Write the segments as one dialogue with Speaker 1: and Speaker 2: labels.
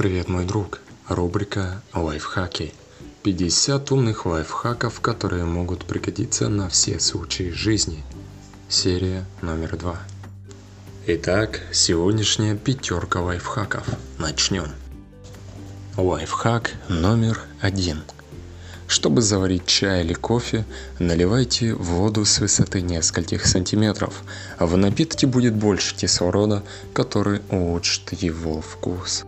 Speaker 1: Привет, мой друг. Рубрика «Лайфхаки». 50 умных лайфхаков, которые могут пригодиться на все случаи жизни. Серия номер два. Итак, сегодняшняя пятерка лайфхаков. Начнем. Лайфхак номер один. Чтобы заварить чай или кофе, наливайте воду с высоты нескольких сантиметров. В напитке будет больше кислорода, который улучшит его вкус.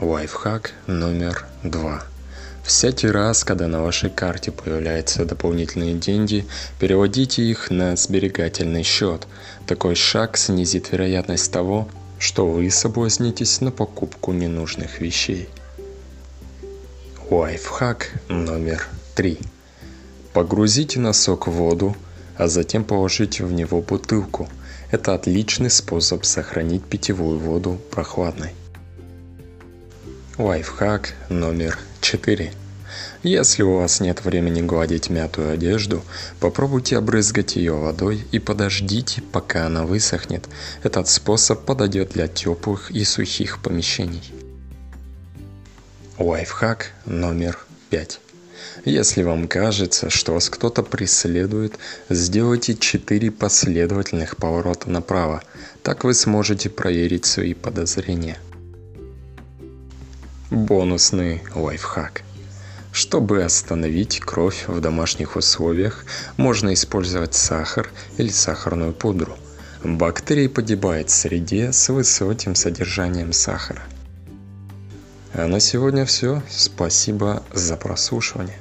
Speaker 1: Лайфхак номер два. Всякий раз, когда на вашей карте появляются дополнительные деньги, переводите их на сберегательный счет. Такой шаг снизит вероятность того, что вы соблазнитесь на покупку ненужных вещей. Лайфхак номер три. Погрузите носок в воду, а затем положите в него бутылку. Это отличный способ сохранить питьевую воду прохладной. Лайфхак номер 4. Если у вас нет времени гладить мятую одежду, попробуйте обрызгать ее водой и подождите, пока она высохнет. Этот способ подойдет для теплых и сухих помещений. Лайфхак номер 5. Если вам кажется, что вас кто-то преследует, сделайте 4 последовательных поворота направо. Так вы сможете проверить свои подозрения. Бонусный лайфхак. Чтобы остановить кровь в домашних условиях, можно использовать сахар или сахарную пудру. Бактерии погибают в среде с высоким содержанием сахара. А на сегодня все. Спасибо за прослушивание.